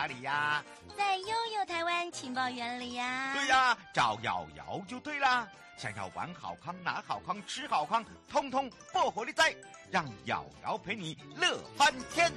哪里呀？在悠悠台湾情报园里呀。对呀，找瑶瑶就对啦。想要玩好康、拿好康、吃好康，通通不活力在！让瑶瑶陪你乐翻天。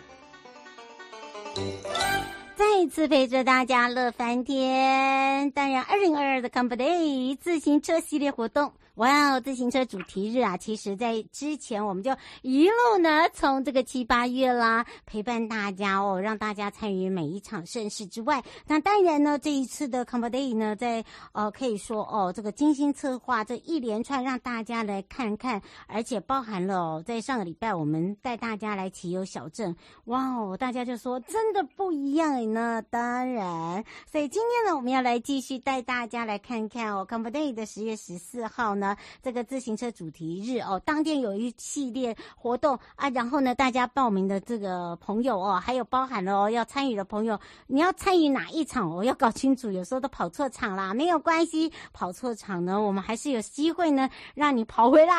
再一次陪着大家乐翻天。当然，二零二二的 Camper Day 自行车系列活动。哇哦，自行车主题日啊！其实，在之前我们就一路呢，从这个七八月啦，陪伴大家哦，让大家参与每一场盛事之外，那当然呢，这一次的 ComDay 呢，在呃，可以说哦，这个精心策划这一连串，让大家来看看，而且包含了哦，在上个礼拜我们带大家来骑游小镇，哇哦，大家就说真的不一样呢。当然，所以今天呢，我们要来继续带大家来看看哦，ComDay 的十月十四号呢。呢，这个自行车主题日哦，当天有一系列活动啊，然后呢，大家报名的这个朋友哦，还有包含了哦要参与的朋友，你要参与哪一场哦，要搞清楚，有时候都跑错场啦，没有关系，跑错场呢，我们还是有机会呢，让你跑回来。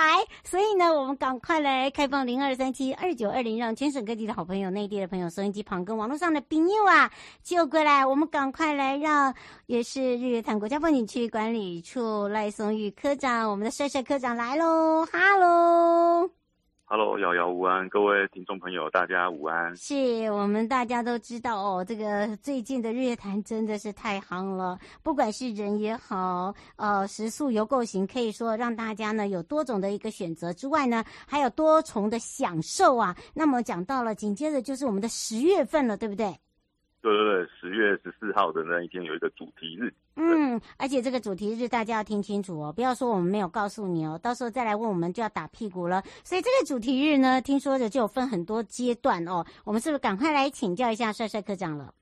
所以呢，我们赶快来开放零二三七二九二零，让全省各地的好朋友、内地的朋友、收音机旁跟网络上的朋友啊，就过来，我们赶快来让，也是日月潭国家风景区管理处赖松玉科长。我们的帅帅科长来喽，哈喽，哈喽，瑶瑶午安，各位听众朋友，大家午安。是我们大家都知道哦，这个最近的日月潭真的是太夯了，不管是人也好，呃，食宿游购行，可以说让大家呢有多种的一个选择之外呢，还有多重的享受啊。那么讲到了，紧接着就是我们的十月份了，对不对？对对对，十月十四号的那一天有一个主题日。嗯，而且这个主题日大家要听清楚哦，不要说我们没有告诉你哦，到时候再来问我们就要打屁股了。所以这个主题日呢，听说的就有分很多阶段哦。我们是不是赶快来请教一下帅帅科长了？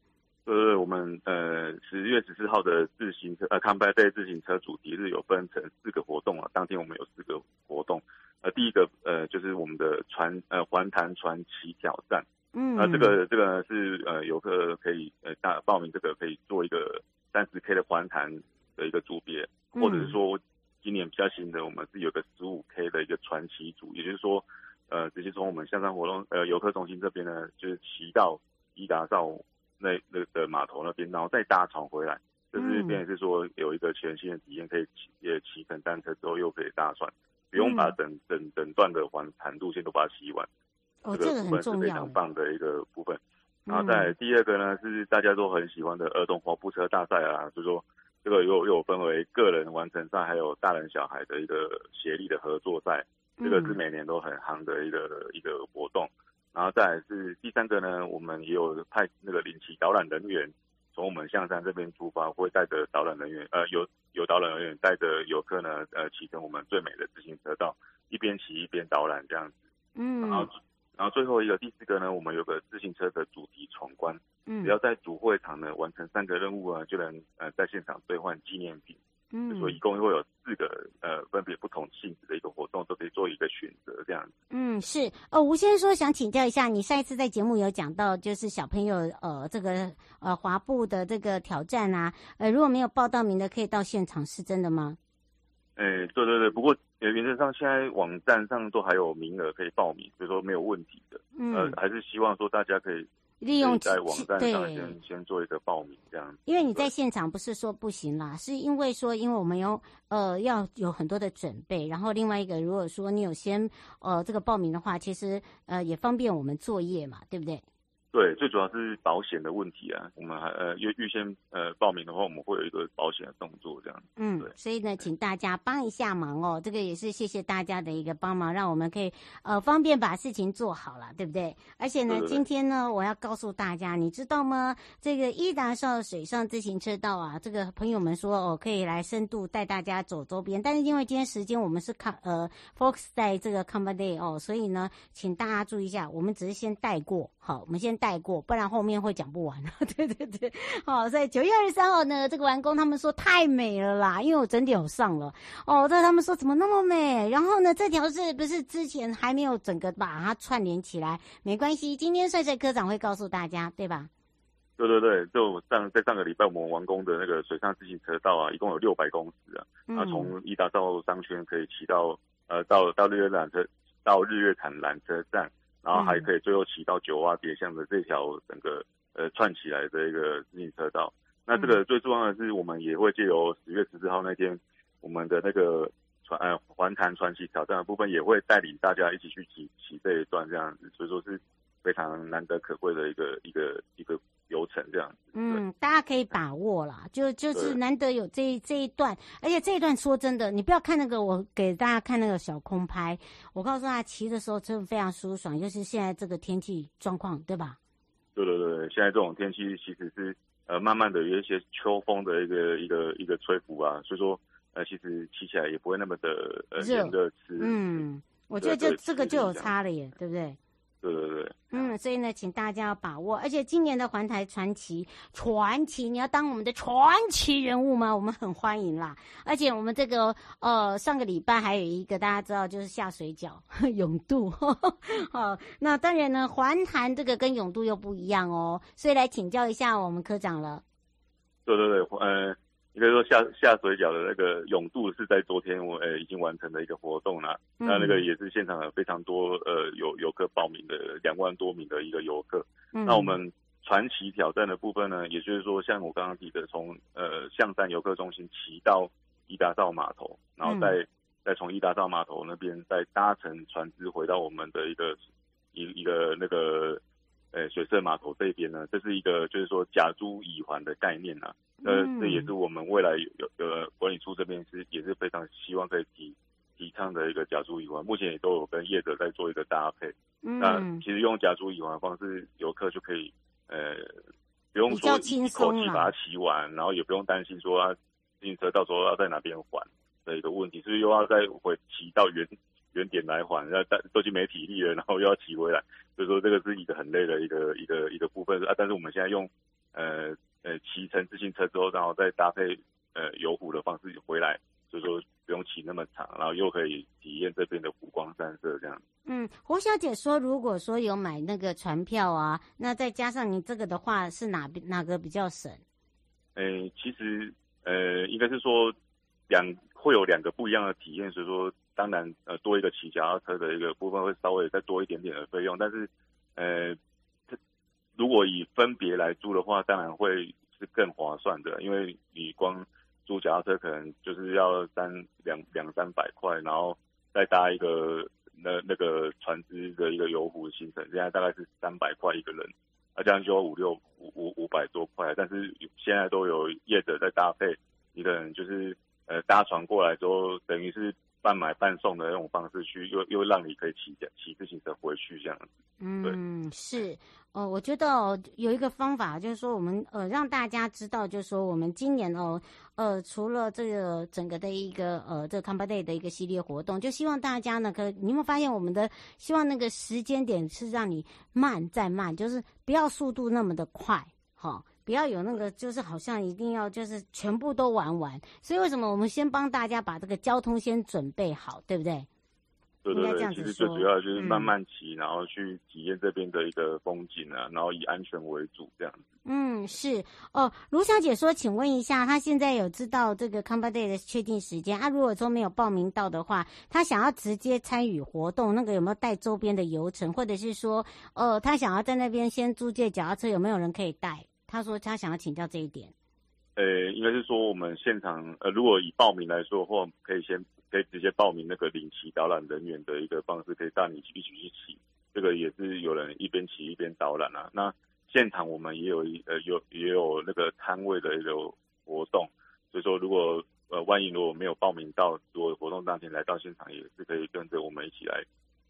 对对对，我们呃十月十四号的自行车呃 Camper Day 自行车主题日有分成四个活动啊，当天我们有四个活动。呃，第一个呃就是我们的传呃环潭传奇挑战。嗯，那这个这个呢是呃游客可以呃大报名这个可以做一个三十 K 的环潭的一个组别，或者是说今年比较新的，我们是有个十五 K 的一个传奇组，也就是说呃直接从我们象山活动呃游客中心这边呢，就是骑到伊达邵那那个码头那边，然后再搭船回来，就是变成是说有一个全新的体验，可以骑也骑乘单车之后又可以搭船，不用把整整整段的环潭路线都把它骑完。哦，这个部分是非常棒的一个部分，然后再第二个呢是大家都很喜欢的儿童滑步车大赛啊，就是说这个又又分为个人完成赛，还有大人小孩的一个协力的合作赛，这个是每年都很夯的一个一个活动。然后再来是第三个呢，我们也有派那个领骑导览人员从我们象山这边出发，会带着导览人员呃有有导览人员带着游客呢呃骑乘我们最美的自行车道，一边骑一边导览这样子，嗯，然后。然后最后一个第四个呢，我们有个自行车的主题闯关，嗯，只要在主会场呢完成三个任务啊，就能呃在现场兑换纪念品，嗯，所以一共会有四个呃分别不同性质的一个活动，都可以做一个选择这样子。嗯，是哦，吴先生说想请教一下，你上一次在节目有讲到，就是小朋友呃这个呃滑步的这个挑战啊，呃如果没有报到名的，可以到现场，是真的吗？哎，对对对，不过。原则上，现在网站上都还有名额可以报名，所以说没有问题的。嗯，呃，还是希望说大家可以利用在网站上先先做一个报名这样。因为你在现场不是说不行啦，是因为说因为我们有呃要有很多的准备，然后另外一个如果说你有先呃这个报名的话，其实呃也方便我们作业嘛，对不对？对，最主要是保险的问题啊。我们还呃预预先呃报名的话，我们会有一个保险的动作这样。嗯，对。所以呢，请大家帮一下忙哦。这个也是谢谢大家的一个帮忙，让我们可以呃方便把事情做好了，对不对？而且呢，今天呢，我要告诉大家，你知道吗？这个伊达少水上自行车道啊，这个朋友们说哦，可以来深度带大家走周边，但是因为今天时间我们是看呃 focus 在这个 Combat Day 哦，所以呢，请大家注意一下，我们只是先带过，好，我们先。带过，不然后面会讲不完。对对对，好，在九月二十三号呢，这个完工，他们说太美了啦，因为我整点有上了哦。对，他们说怎么那么美？然后呢，这条是不是之前还没有整个把它串联起来？没关系，今天帅帅科长会告诉大家，对吧？对对对，就上在上个礼拜我们完工的那个水上自行车道啊，一共有六百公尺啊，嗯、啊，从伊达到商圈可以骑到呃到到日月缆车到日月潭缆车站。然后还可以最后骑到九蛙别巷的这条整个呃串起来的一个自行车道。那这个最重要的是，我们也会借由十月十四号那天我们的那个传呃环潭传奇挑战的部分，也会带领大家一起去骑骑这一段这样子，所以说是非常难得可贵的一个一个一个。流程这样子，嗯，大家可以把握啦，就就是难得有这这一段，而且这一段说真的，你不要看那个，我给大家看那个小空拍，我告诉大家骑的时候真的非常舒爽，尤其是现在这个天气状况，对吧？对对对，现在这种天气其实是呃慢慢的有一些秋风的一个一个一个吹拂啊，所以说呃其实骑起来也不会那么的呃热的嗯，我觉得就这个就有差了耶，对不对？对对对，嗯，所以呢，请大家要把握，而且今年的环台传奇传奇，你要当我们的传奇人物吗？我们很欢迎啦。而且我们这个呃，上个礼拜还有一个大家知道，就是下水饺永渡，好、哦，那当然呢，环潭这个跟永渡又不一样哦，所以来请教一下我们科长了。对对对，呃。应该说下下水饺的那个永渡是在昨天我呃已经完成的一个活动了，嗯、那那个也是现场有非常多呃有游客报名的两万多名的一个游客。嗯、那我们传奇挑战的部分呢，也就是说像我刚刚提的，从呃象山游客中心骑到伊达造码头，然后再、嗯、再从伊达造码头那边再搭乘船只回到我们的一个一一个那个呃水色码头这边呢，这是一个就是说假珠乙环的概念啊。呃，这也是我们未来有有管理处这边是也是非常希望可以提提倡的一个甲珠乙环，目前也都有跟业者在做一个搭配。嗯，那其实用甲珠乙环的方式，游客就可以呃不用说一口气把它骑完，然后也不用担心说啊自行车到时候要在哪边还的一个问题，是不是又要再回骑到原原点来还，那但都已经没体力了，然后又要骑回来，所以说这个是一个很累的一个一个一个部分啊。但是我们现在用呃。呃，骑乘自行车之后，然后再搭配呃游湖的方式回来，所以说不用骑那么长，然后又可以体验这边的湖光山色这样。嗯，胡小姐说，如果说有买那个船票啊，那再加上你这个的话，是哪边哪个比较省？呃，其实呃，应该是说两会有两个不一样的体验，所以说当然呃多一个骑脚踏车的一个部分会稍微再多一点点的费用，但是呃。如果以分别来租的话，当然会是更划算的，因为你光租脚踏车可能就是要三两两三百块，然后再搭一个那那个船只的一个游湖行程，现在大概是三百块一个人，啊这样就要五六五五五百多块，但是现在都有业者在搭配，你可能就是呃搭船过来之后，等于是半买半送的那种方式去，又又让你可以骑骑自行车回去这样子。嗯，是。哦，我觉得，有一个方法，就是说我们呃让大家知道，就是说我们今年哦呃除了这个整个的一个呃这个 Combat Day 的一个系列活动，就希望大家呢，可你有没有发现我们的希望那个时间点是让你慢再慢，就是不要速度那么的快，哈、不要有那个就是好像一定要就是全部都玩完。所以为什么我们先帮大家把这个交通先准备好，对不对？对对对，其实最主要就是慢慢骑，嗯、然后去体验这边的一个风景啊，然后以安全为主这样子。嗯，是哦。卢小姐说，请问一下，她现在有知道这个 Combat Day 的确定时间啊？如果说没有报名到的话，她想要直接参与活动，那个有没有带周边的游程，或者是说，呃，她想要在那边先租借脚踏车，有没有人可以带？他说他想要请教这一点。呃，应该是说我们现场，呃，如果以报名来说的话，可以先。可以直接报名那个领骑导览人员的一个方式，可以带你一起去骑。这个也是有人一边骑一边导览啊。那现场我们也有一呃有也有那个摊位的一个活动，所以说如果呃万一如果没有报名到，如果活动当天来到现场，也是可以跟着我们一起来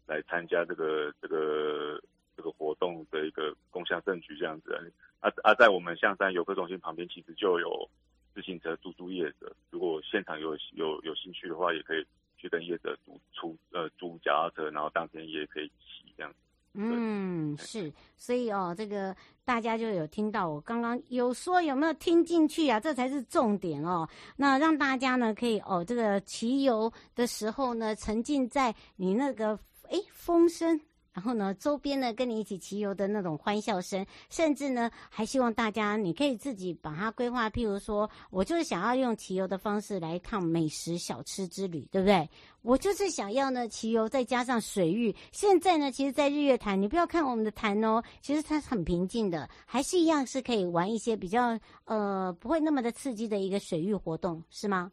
来参加这个这个这个活动的一个共襄盛举这样子啊啊，在我们象山游客中心旁边，其实就有自行车租租业者，如果现场有有有兴趣的话，也可以去跟业者租出呃租脚踏车，然后当天也可以骑这样子。嗯，是，所以哦，这个大家就有听到我刚刚有说有没有听进去啊？这才是重点哦。那让大家呢可以哦，这个骑游的时候呢，沉浸在你那个哎风声。然后呢，周边呢跟你一起骑游的那种欢笑声，甚至呢还希望大家你可以自己把它规划。譬如说，我就是想要用骑游的方式来一趟美食小吃之旅，对不对？我就是想要呢骑游再加上水域。现在呢，其实，在日月潭，你不要看我们的潭哦，其实它是很平静的，还是一样是可以玩一些比较呃不会那么的刺激的一个水域活动，是吗？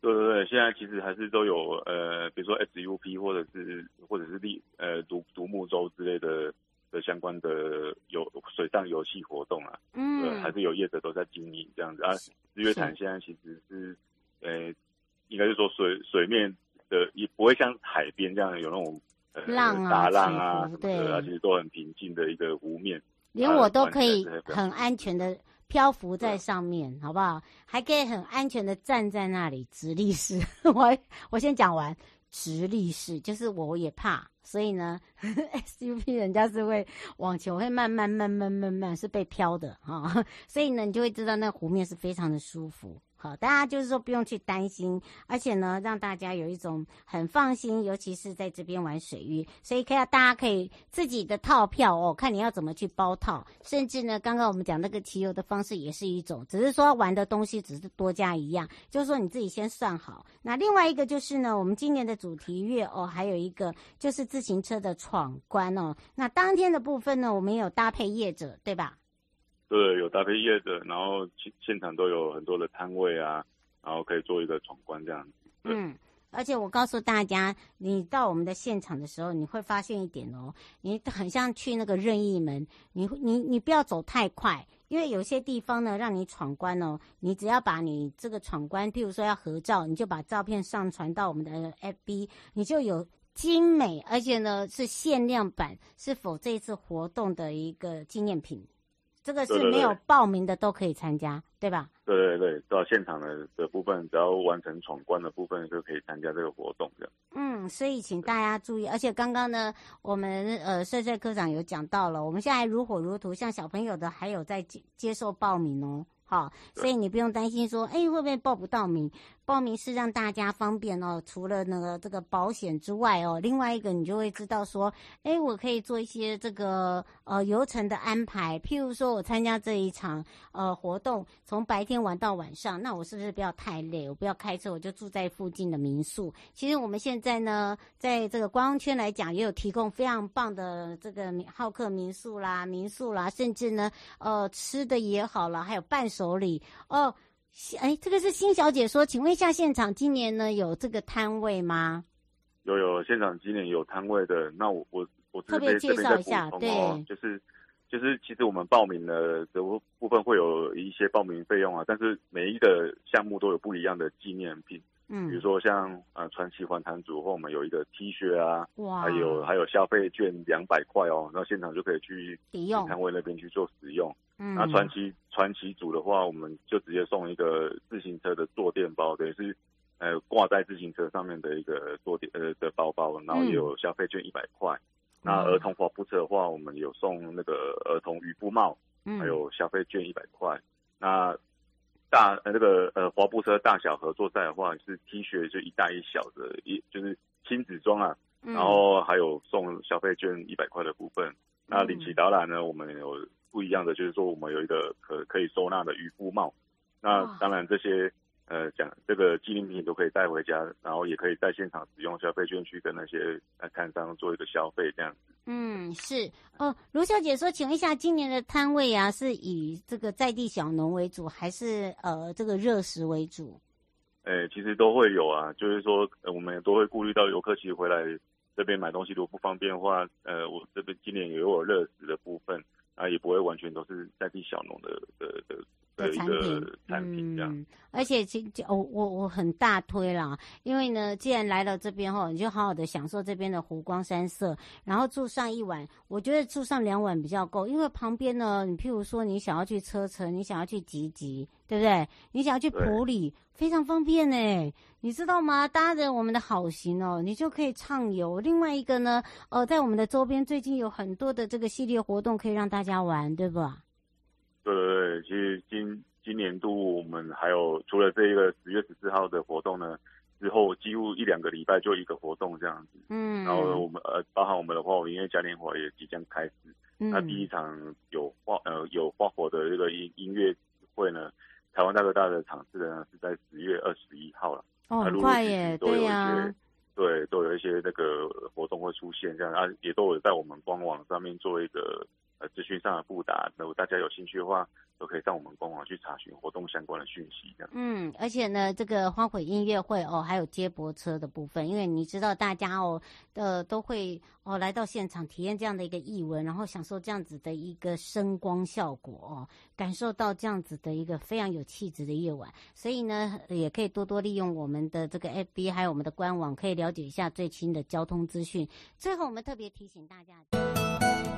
对对对，现在其实还是都有呃，比如说 SUP 或者是或者是立呃独独木舟之类的的相关的游水上游戏活动啊，嗯，对，还是有业者都在经营这样子啊。日月潭现在其实是呃，应该是说水水面的也不会像海边这样有那种呃浪啊大浪啊，对，啊，其实都很平静的一个湖面，连我都可以很安全的。漂浮在上面，嗯、好不好？还可以很安全的站在那里直立式。我我先讲完直立式，就是我也怕，所以呢，SUP 人家是会往前，会慢慢慢慢慢慢是被飘的哈，所以呢，你就会知道那湖面是非常的舒服。好，大家就是说不用去担心，而且呢，让大家有一种很放心，尤其是在这边玩水域，所以可以大家可以自己的套票哦，看你要怎么去包套，甚至呢，刚刚我们讲那个骑游的方式也是一种，只是说玩的东西只是多加一样，就是说你自己先算好。那另外一个就是呢，我们今年的主题月哦，还有一个就是自行车的闯关哦，那当天的部分呢，我们有搭配业者，对吧？对，有搭配业者，然后现现场都有很多的摊位啊，然后可以做一个闯关这样。嗯，而且我告诉大家，你到我们的现场的时候，你会发现一点哦，你很像去那个任意门，你你你不要走太快，因为有些地方呢让你闯关哦，你只要把你这个闯关，譬如说要合照，你就把照片上传到我们的 FB，你就有精美，而且呢是限量版，是否这一次活动的一个纪念品。这个是没有报名的都可以参加，对，吧？对对对，到现场的的部分，只要完成闯关的部分就可以参加这个活动的。嗯，所以请大家注意，而且刚刚呢，我们呃帅帅科长有讲到了，我们现在如火如荼，像小朋友的还有在接接受报名哦。好，所以你不用担心说，哎，会不会报不到名？报名是让大家方便哦。除了那个这个保险之外哦，另外一个你就会知道说，哎，我可以做一些这个呃游程的安排。譬如说我参加这一场呃活动，从白天玩到晚上，那我是不是不要太累？我不要开车，我就住在附近的民宿。其实我们现在呢，在这个观光圈来讲，也有提供非常棒的这个好客民宿啦、民宿啦，甚至呢，呃，吃的也好啦，还有伴手礼哦，哎，这个是新小姐说，请问一下，现场今年呢有这个摊位吗？有有，现场今年有摊位的。那我我我特别介绍一下，哦、对，就是就是，其实我们报名的这部分会有一些报名费用啊，但是每一个项目都有不一样的纪念品。嗯，比如说像呃传奇环坛组，或我们有一个 T 恤啊，哇，还有还有消费券两百块哦，那现场就可以去抵用摊位那边去做使用。嗯，那传奇传奇组的话，我们就直接送一个自行车的坐垫包，等于是呃挂在自行车上面的一个坐垫呃的包包，然后也有消费券一百块。嗯、那儿童滑步车的话，我们有送那个儿童渔夫帽，还有消费券一百块。那大呃那个呃滑步车大小合作赛的话是 T 恤就一大一小的一就是亲子装啊，然后还有送消费券一百块的部分。那领骑导览呢，我们有不一样的，就是说我们有一个可可以收纳的渔夫帽。那当然这些呃讲这个纪念品都可以带回家，然后也可以在现场使用消费券去跟那些呃摊商做一个消费这样子。嗯，是哦，卢小姐说，请问一下，今年的摊位啊，是以这个在地小农为主，还是呃这个热食为主？诶、欸，其实都会有啊，就是说，呃、我们都会顾虑到游客其实回来这边买东西如果不方便的话，呃，我这边今年也有热食的部分，啊，也不会完全都是代替小农的的的。的产品，产品这样，嗯，而且其实我我我很大推啦，因为呢，既然来到这边后，你就好好的享受这边的湖光山色，然后住上一晚，我觉得住上两晚比较够，因为旁边呢，你譬如说你想要去车城，你想要去集集，对不对？你想要去普里，非常方便呢，你知道吗？搭着我们的好行哦，你就可以畅游。另外一个呢，呃，在我们的周边最近有很多的这个系列活动可以让大家玩，对吧？对对对，其实今今年度我们还有除了这一个十月十四号的活动呢，之后几乎一两个礼拜就一个活动这样子。嗯，然后我们呃，包含我们的花火音乐嘉年华也即将开始。嗯，那第一场有花呃有花火的这个音音乐会呢，台湾大哥大的场次呢是在十月二十一号了。哦，很快耶，对呀、啊。对，都有一些那个活动会出现，这样啊，也都有在我们官网上面做一个。呃，资讯上的布达，如果大家有兴趣的话，都可以上我们官网去查询活动相关的讯息。这样，嗯，而且呢，这个花卉音乐会哦，还有接驳车的部分，因为你知道大家哦，呃，都会哦来到现场体验这样的一个艺文，然后享受这样子的一个声光效果哦，感受到这样子的一个非常有气质的夜晚。所以呢，也可以多多利用我们的这个 FB 还有我们的官网，可以了解一下最新的交通资讯。最后，我们特别提醒大家。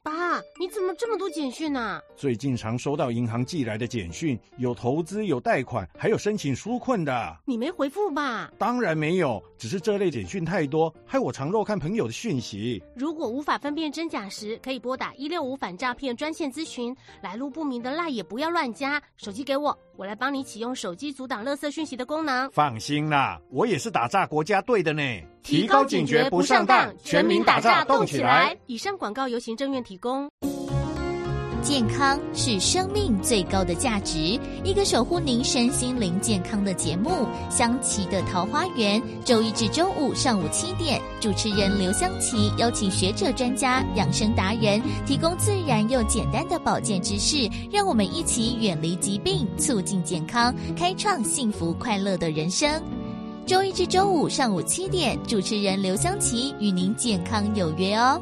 爸，你怎么这么多简讯呢？最近常收到银行寄来的简讯，有投资，有贷款，还有申请纾困的。你没回复吧？当然没有，只是这类简讯太多，害我常漏看朋友的讯息。如果无法分辨真假时，可以拨打一六五反诈骗专线咨询。来路不明的赖也不要乱加。手机给我，我来帮你启用手机阻挡垃圾讯息的功能。放心啦，我也是打诈国家队的呢。提高警觉，不上当，全民打诈动起来。以上广告由行政院提供。健康是生命最高的价值，一个守护您身心灵健康的节目《香琪的桃花源》，周一至周五上午七点，主持人刘香琪邀请学者专家、养生达人，提供自然又简单的保健知识，让我们一起远离疾病，促进健康，开创幸福快乐的人生。周一至周五上午七点，主持人刘香琪与您健康有约哦。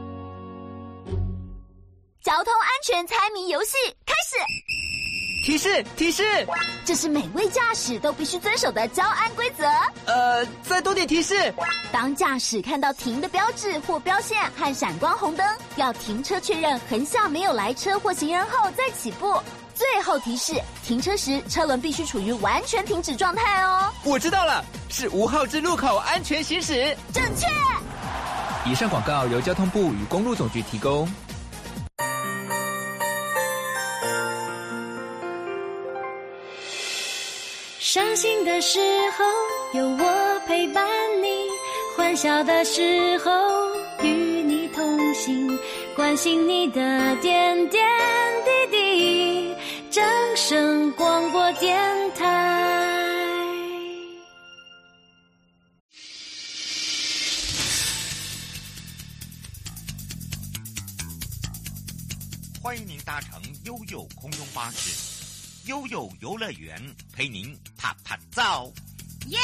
交通安全猜谜游戏开始。提示提示，这是每位驾驶都必须遵守的交安规则。呃，再多点提示。当驾驶看到停的标志或标线和闪光红灯，要停车确认横向没有来车或行人后再起步。最后提示，停车时车轮必须处于完全停止状态哦。我知道了，是五号之路口安全行驶。正确。以上广告由交通部与公路总局提供。伤心的时候有我陪伴你，欢笑的时候与你同行，关心你的点点滴滴。掌声广播电台，欢迎您搭乘悠悠空中巴士。悠悠游乐园陪您拍拍照，耶！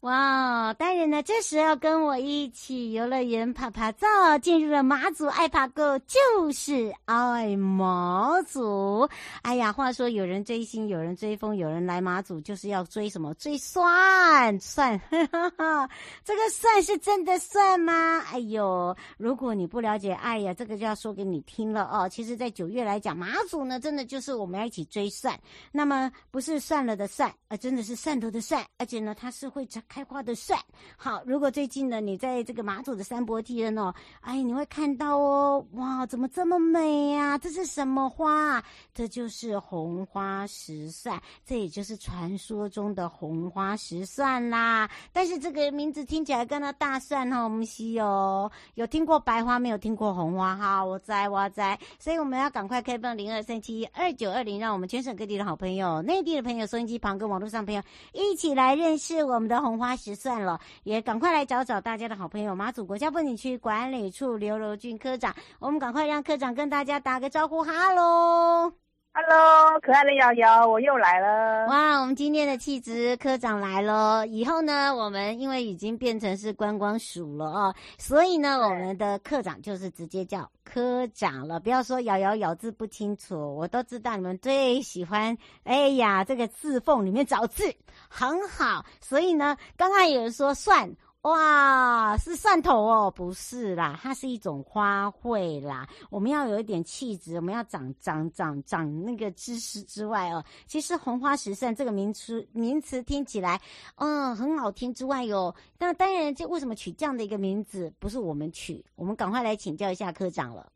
哇，当然呢，这时候跟我一起游乐园趴趴走，进入了马祖爱爬沟就是爱马祖。哎呀，话说有人追星，有人追风，有人来马祖就是要追什么？追蒜蒜，哈哈哈，这个蒜是真的蒜吗？哎呦，如果你不了解，哎呀，这个就要说给你听了哦。其实，在九月来讲，马祖呢，真的就是我们要一起追蒜。那么不是算了的蒜，呃，真的是蒜头的蒜，而且呢，它是会长。开花的蒜。好，如果最近呢，你在这个马祖的山坡地呢，哎，你会看到哦，哇，怎么这么美呀？这是什么花？这就是红花石蒜，这也就是传说中的红花石蒜啦。但是这个名字听起来跟那大蒜哈，我们西哦，有听过白花，没有听过红花哈？我在我在，所以我们要赶快开放零二三七二九二零，让我们全省各地的好朋友、内地的朋友、收音机旁跟网络上朋友一起来认识我们的红花时算了。也赶快来找找大家的好朋友，马祖国家风景区管理处刘柔俊科长。我们赶快让科长跟大家打个招呼，哈喽。Hello，可爱的瑶瑶，我又来了。哇，我们今天的气质科长来了。以后呢，我们因为已经变成是观光署了哦，所以呢，我们的科长就是直接叫科长了。不要说瑶瑶咬字不清楚，我都知道你们最喜欢。哎呀，这个字缝里面找字很好。所以呢，刚刚有人说算。哇，是汕头哦，不是啦，它是一种花卉啦。我们要有一点气质，我们要长长长长那个知识之外哦，其实红花石蒜这个名词名词听起来，嗯，很好听之外哟。那当然，这为什么取这样的一个名字？不是我们取，我们赶快来请教一下科长了。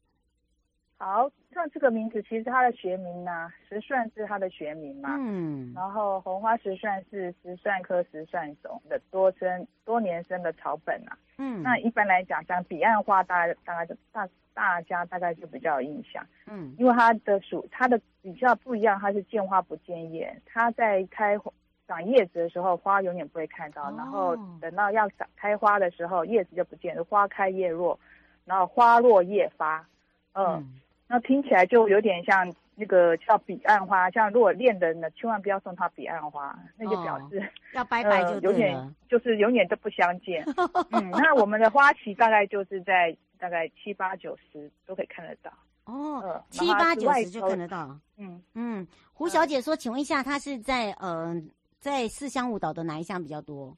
好。像这个名字，其实它的学名呢、啊，石蒜是它的学名嘛。嗯。然后红花石蒜是石蒜科石蒜种的多生多年生的草本啊。嗯。那一般来讲，像彼岸花大，大大概大大家大概就比较有印象。嗯。因为它的属它的比较不一样，它是见花不见叶。它在开长叶子的时候，花永远不会看到。哦。然后等到要长开花的时候，叶子就不见了，花开叶落，然后花落叶发。嗯。嗯那听起来就有点像那个叫彼岸花，像如果恋人呢，千万不要送他彼岸花，那就表示、哦、要 拜拜就、呃、有点就是永远都不相见。嗯，那我们的花期大概就是在大概七八九十都可以看得到。哦，呃、七八九十就看得到。嗯嗯，胡小姐说，请问一下，她是在呃在四乡五岛的哪一项比较多？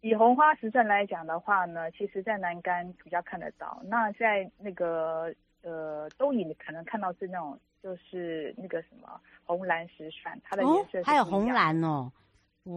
以红花石蒜来讲的话呢，其实在南竿比较看得到。那在那个。呃，都以你可能看到是那种，就是那个什么红蓝石蒜，它的颜色是、哦、还有红蓝哦。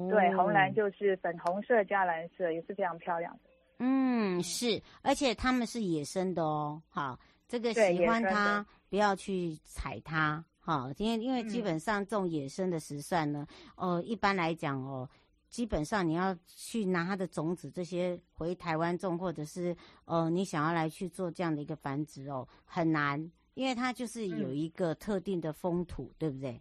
对，红蓝就是粉红色加蓝色，也是非常漂亮的。嗯，是，而且它们是野生的哦。好，这个喜欢它不要去踩它。好，因为因为基本上这种野生的石蒜呢，哦、嗯呃，一般来讲哦。基本上你要去拿它的种子，这些回台湾种，或者是呃，你想要来去做这样的一个繁殖哦，很难，因为它就是有一个特定的风土，嗯、对不对？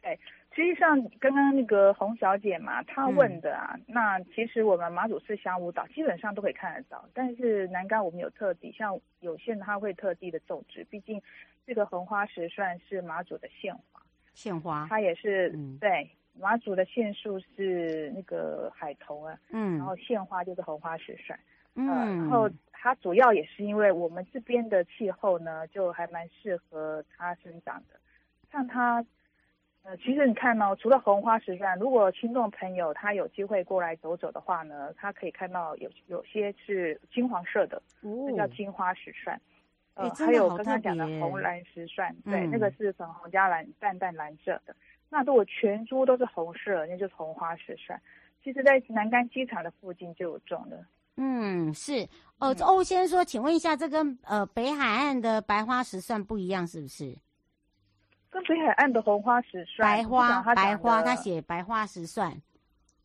对，实际上刚刚那个洪小姐嘛，她问的啊，嗯、那其实我们马祖四乡五岛基本上都可以看得到，但是南竿我们有特地，像有些人他会特地的种植，毕竟这个红花石算是马祖的县花，县花，它也是、嗯、对。马祖的县树是那个海桐啊，嗯，然后县花就是红花石蒜，嗯、呃，然后它主要也是因为我们这边的气候呢，就还蛮适合它生长的。像它，呃，其实你看哦，除了红花石蒜，如果听众朋友他有机会过来走走的话呢，他可以看到有有些是金黄色的，哦、叫金花石蒜，呃，欸、还有刚刚讲的红蓝石蒜，嗯、对，那个是粉红加蓝淡淡蓝色的。那如果全株都是红色，那就是红花石蒜。其实，在南干机场的附近就有种的。嗯，是。哦，欧先生说，请问一下，这跟呃北海岸的白花石蒜不一样，是不是？跟北海岸的红花石蒜，白花白花，他写白花石蒜。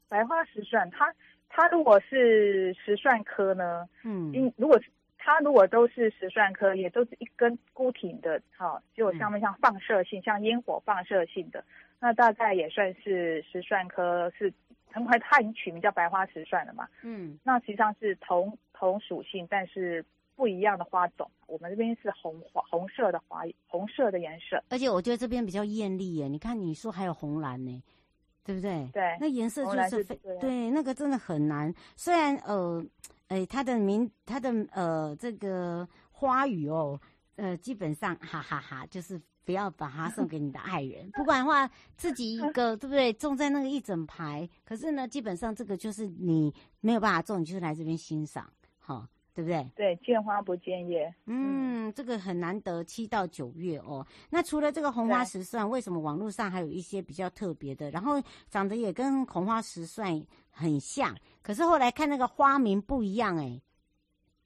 白花石蒜，它它如果是石蒜科呢？嗯，因如果是。它如果都是石蒜科，也都是一根孤挺的，哈，就上面像放射性，嗯、像烟火放射性的，那大概也算是石蒜科，是很快它已经取名叫白花石蒜了嘛。嗯，那实际上是同同属性，但是不一样的花种。我们这边是红花红色的花，红色的颜色。而且我觉得这边比较艳丽耶，你看你说还有红蓝呢，对不对？对，那颜色就是非对，对，那个真的很难。虽然呃。哎，它的名，它的呃，这个花语哦，呃，基本上哈哈哈哈，就是不要把它送给你的爱人，不管的话，自己一个，对不对？种在那个一整排，可是呢，基本上这个就是你没有办法种，你就是来这边欣赏，好，对不对？对，见花不见叶。嗯，这个很难得，七到九月哦。那除了这个红花石蒜，为什么网络上还有一些比较特别的？然后长得也跟红花石蒜很像，可是后来看那个花名不一样哎。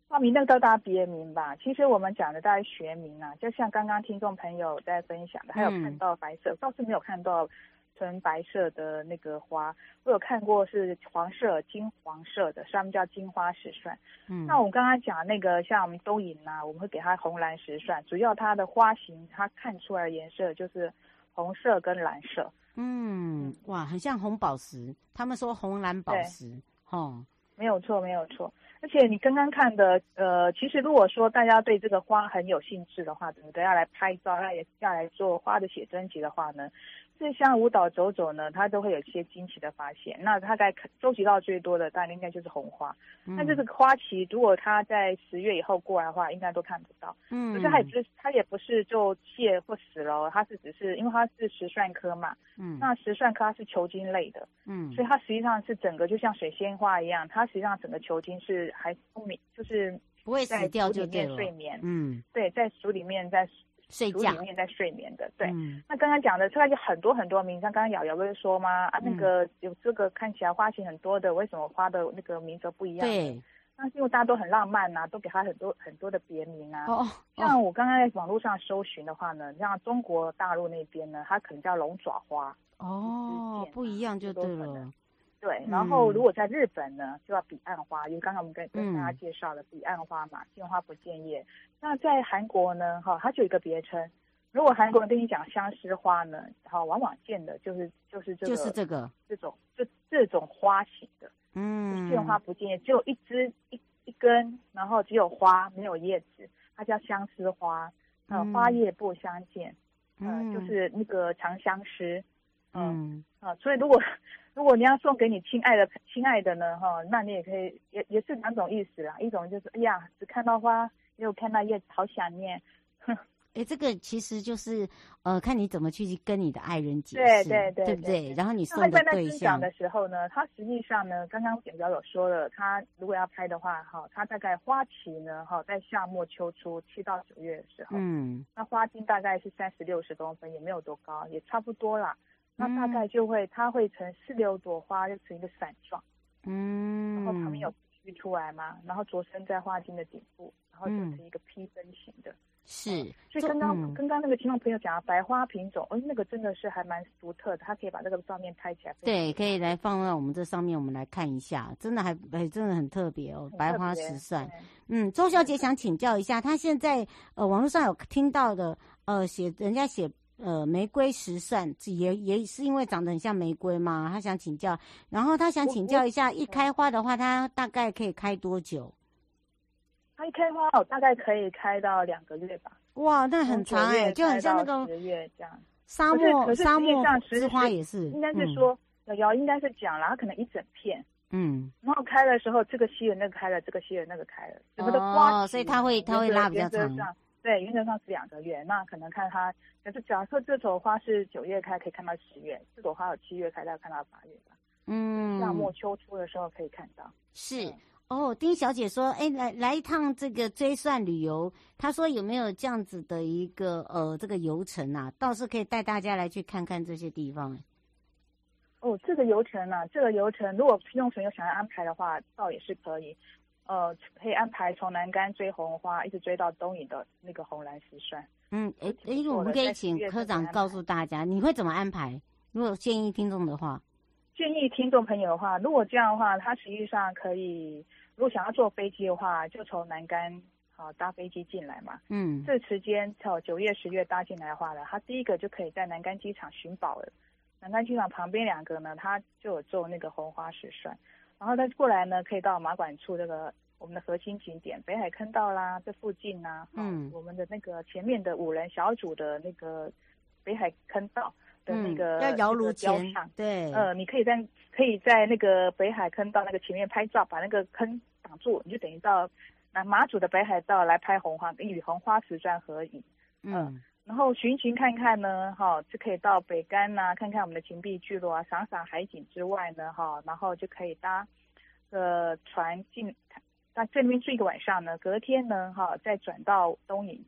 花名那个都大别名吧。其实我们讲的大概学名啊，就像刚刚听众朋友在分享的，还有看到白色，嗯、倒是没有看到。纯白色的那个花，我有看过是黄色、金黄色的，上面叫金花石蒜。嗯，那我们刚刚讲那个像我们东引呐，我们会给它红蓝石蒜，主要它的花型，它看出来的颜色就是红色跟蓝色。嗯，哇，很像红宝石，他们说红蓝宝石，哦，没有错，没有错。而且你刚刚看的，呃，其实如果说大家对这个花很有兴趣的话，对不对？要来拍照，要要来做花的写真集的话呢？这像舞蹈走走呢，它都会有一些惊奇的发现。那大概收集到最多的，大概应该就是红花。那、嗯、这个花期，如果它在十月以后过来的话，应该都看不到。嗯，可是它也不是，它也不是就谢或死了，它是只是因为它是石蒜科嘛。嗯，那石蒜科它是球茎类的。嗯，所以它实际上是整个就像水仙花一样，它实际上整个球茎是还不明，就是不会死掉就对了。睡眠。嗯，对，在土里面在。睡觉里面在睡眠的，对。嗯、那刚刚讲的，出来就很多很多名，像刚刚瑶瑶不是说吗？啊，那个有这个看起来花型很多的，为什么花的那个名字不一样？对。那是因为大家都很浪漫呐、啊，都给他很多很多的别名啊。哦。像我刚刚在网络上搜寻的话呢，像中国大陆那边呢，它可能叫龙爪花。哦，不一样就对了。对，然后如果在日本呢，就叫彼岸花，因为刚刚我们跟跟大家介绍了彼岸花嘛，见花不见叶。那在韩国呢，哈，它就有一个别称。如果韩国人跟你讲相思花呢，哈，往往见的就是就是这个就是这个这种就这种花型的，嗯，见花不见叶，只有一枝一一根，然后只有花没有叶子，它叫相思花，呃，花叶不相见，嗯，就是那个长相思，嗯啊，所以如果 如果你要送给你亲爱的亲爱的呢，哈，那你也可以也也是两种意思啦，一种就是哎呀，只看到花没有看到叶子，好想念，哼。哎，这个其实就是，呃，看你怎么去跟你的爱人解释，对对对，对不对？然后你送的对象的时候呢，他实际上呢，刚刚简表有说了，他如果要拍的话，哈，他大概花期呢，哈，在夏末秋初七到九月的时候，嗯，那花茎大概是三十六十公分，也没有多高，也差不多啦。那大概就会，它会成四六朵花，就成一个伞状，嗯，然后旁边有须出来嘛，然后着生在花茎的顶部，然后就成一个披分型的。是，所以刚刚、嗯、刚刚那个听众朋友讲啊白花品种，哦，那个真的是还蛮独特的，他可以把这个照片拍起来。对，可以来放到我们这上面，我们来看一下，真的还哎，真的很特别哦，白花石蒜。嗯，周小姐想请教一下，她现在呃网络上有听到的呃写人家写呃玫瑰石蒜，也也是因为长得很像玫瑰嘛，他想请教，然后他想请教一下，一开花的话，它大概可以开多久？它一开花，大概可以开到两个月吧。哇，那很长哎，就很像那个十月这样。沙漠沙漠之花也是，应该是说，瑶瑶应该是讲了，它可能一整片，嗯，然后开的时候，这个吸了那个开了，这个吸了那个开了，整个的花哦，所以它会它会拉比较长。对，原则上是两个月，那可能看它，就是假设这朵花是九月开，可以看到十月；这朵花有七月开，大概看到八月吧。嗯，夏末秋初的时候可以看到。是。哦，丁小姐说：“哎，来来一趟这个追算旅游，她说有没有这样子的一个呃这个游程啊？倒是可以带大家来去看看这些地方。”哦，这个游程啊，这个游程如果听众朋友想要安排的话，倒也是可以。呃，可以安排从南竿追红花，一直追到东引的那个红蓝石蒜。嗯，哎哎，我们可以请科长告诉大家，你会怎么安排？如果建议听众的话。建议听众朋友的话，如果这样的话，他实际上可以，如果想要坐飞机的话，就从南竿好搭飞机进来嘛。嗯，这时间从九月、十月搭进来的话呢，他第一个就可以在南竿机场寻宝了。南竿机场旁边两个呢，他就有做那个红花石蒜，然后再过来呢，可以到马管处这个我们的核心景点北海坑道啦，这附近啊，嗯，我们的那个前面的五人小组的那个北海坑道。的那个要摇炉前对，呃，你可以在可以在那个北海坑道那个前面拍照，把那个坑挡住，你就等于到那马祖的北海道来拍红花，跟与红花瓷砖合影，嗯、呃，然后寻寻看看呢，哈、哦，就可以到北干呐、啊，看看我们的芹壁聚落啊，赏赏海景之外呢，哈、哦，然后就可以搭呃船进那这边住一个晚上呢，隔天呢，哈，再转到东引，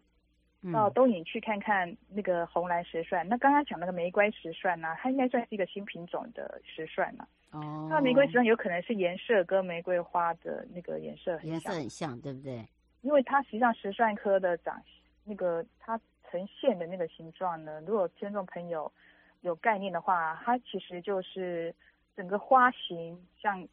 到东引去看看那个红蓝石蒜。那刚刚讲那个玫瑰石蒜呢、啊，它应该算是一个新品种的石蒜呢、啊。哦。那玫瑰石蒜有可能是颜色跟玫瑰花的那个颜色很像，颜色很像，对不对？因为它实际上石蒜科的长那个它呈现的那个形状呢，如果听众朋友有概念的话，它其实就是整个花形像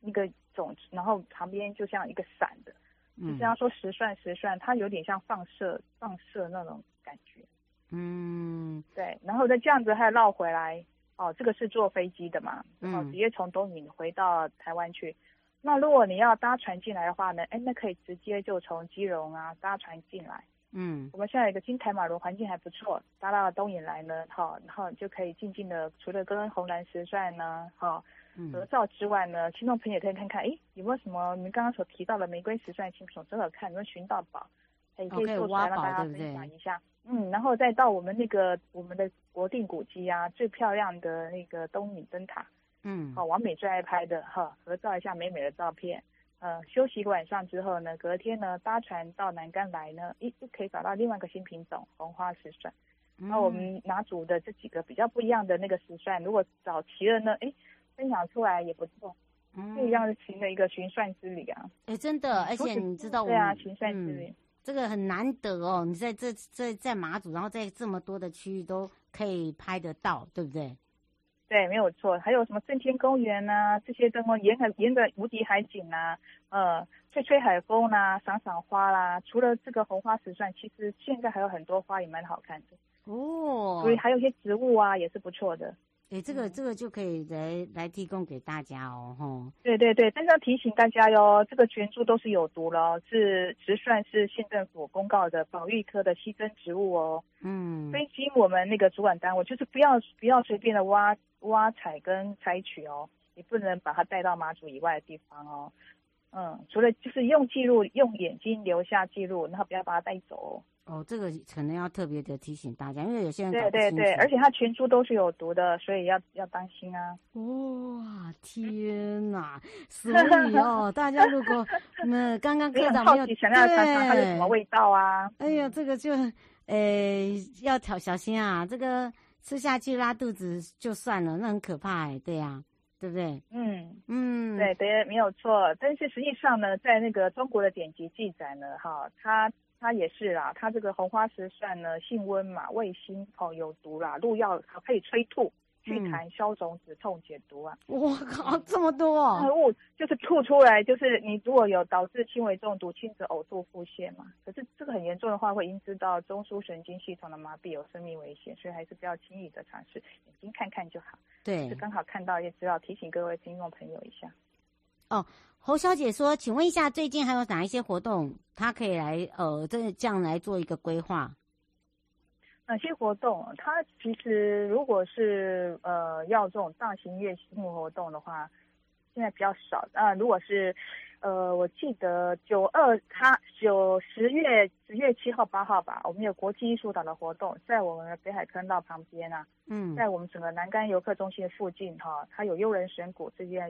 一个。种子，然后旁边就像一个伞的，嗯、这样说石蒜石蒜，它有点像放射放射那种感觉。嗯，对，然后再这样子还绕回来，哦，这个是坐飞机的嘛，哦直接从东引回到台湾去。嗯、那如果你要搭船进来的话呢，哎，那可以直接就从基隆啊搭船进来。嗯，我们现在有一个金台马轮环境还不错，搭到东引来呢，好、哦，然后就可以静静的，除了跟红蓝石蒜呢，好、哦。合照之外呢，听众朋友也可以看看，哎，有没有什么你们刚刚所提到的玫瑰石蒜新品种，正好看，有没有寻到宝，也可以做出来让大家分享一下。嗯，然后再到我们那个我们的国定古迹啊，最漂亮的那个东引灯塔，嗯，好，王美最爱拍的哈，合照一下美美的照片。呃，休息一个晚上之后呢，隔天呢搭船到南竿来呢，一，就可以找到另外一个新品种红花石蒜。那我们马祖的这几个比较不一样的那个石蒜，如果找齐了呢，诶。分享出来也不错，嗯，不一样的行的一个寻蒜之旅啊！哎，真的，而且你知道我，对啊，寻蒜之旅，嗯，这个很难得哦。你在这在在马祖，然后在这么多的区域都可以拍得到，对不对？对，没有错。还有什么正天公园呐，啊，这些灯光沿海沿着无敌海景啊，呃，吹吹海风啦，啊，赏赏花啦。除了这个红花石蒜，其实现在还有很多花也蛮好看的哦。所以还有一些植物啊，也是不错的。哎，这个这个就可以来来提供给大家哦，吼。对对对，但是要提醒大家哟，这个全株都是有毒了，是石蒜是县政府公告的保育科的稀珍植物哦。嗯。非经我们那个主管单位，就是不要不要随便的挖挖采跟采取哦，你不能把它带到马祖以外的地方哦。嗯，除了就是用记录，用眼睛留下记录，然后不要把它带走哦。哦，这个可能要特别的提醒大家，因为有些人对对对，而且它全株都是有毒的，所以要要当心啊！哇，天哪！所以 哦，大家如果那刚刚科长没有想要尝尝它有什么味道啊？哎呀，这个就呃要挑小心啊！这个吃下去拉肚子就算了，那很可怕哎，对呀、啊，对不对？嗯嗯，对对，没有错。但是实际上呢，在那个中国的典籍记载呢，哈，它。它也是啦，它这个红花石蒜呢，性温嘛，味辛哦，有毒啦，入药可以催吐、祛痰、消肿、止痛、解毒啊。我靠，这么多哦！物就是吐出来，就是你如果有导致轻微中毒、轻则呕吐、腹泻嘛。可是这个很严重的话，会引致到中枢神经系统的麻痹，有生命危险，所以还是不要轻易的尝试，眼睛看看就好。对，就刚好看到也知道提醒各位听众朋友一下。哦。侯小姐说：“请问一下，最近还有哪一些活动，她可以来呃，这这样来做一个规划？哪些活动？它其实如果是呃要这种大型夜幕活动的话，现在比较少。那、呃、如果是呃，我记得九二它九十月十月七号八号吧，我们有国际艺术岛的活动，在我们的北海坑道旁边啊，嗯，在我们整个南竿游客中心的附近哈、啊，它有悠人神鼓这些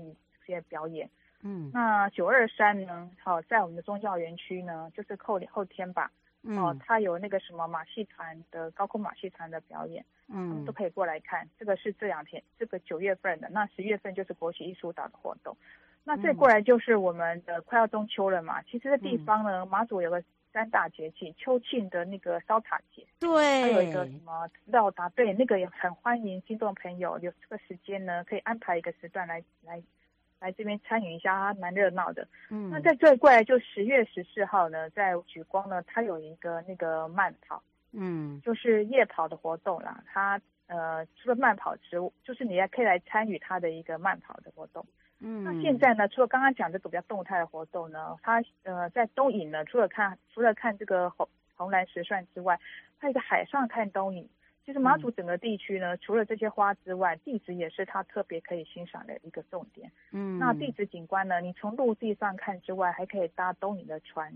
这些表演。”嗯，那九二三呢？好，在我们的宗教园区呢，就是后后天吧。哦，他有那个什么马戏团的高空马戏团的表演，嗯，都可以过来看。这个是这两天，这个九月份的。那十月份就是国旗艺术岛的活动。那再过来就是我们的快要中秋了嘛。其实这地方呢，马祖有个三大节气，秋庆的那个烧塔节，对，还有一个什么绕塔，对，那个也很欢迎听众朋友有这个时间呢，可以安排一个时段来来。来这边参与一下，还蛮热闹的。嗯，那在最过来就十月十四号呢，在莒光呢，它有一个那个慢跑，嗯，就是夜跑的活动啦。它呃，除了慢跑之外，就是你也可以来参与它的一个慢跑的活动。嗯，那现在呢，除了刚刚讲这个比较动态的活动呢，它呃在东影呢，除了看除了看这个红红蓝石蒜之外，它一个海上看东引。其实马祖整个地区呢，嗯、除了这些花之外，地质也是它特别可以欣赏的一个重点。嗯，那地质景观呢，你从陆地上看之外，还可以搭东引的船，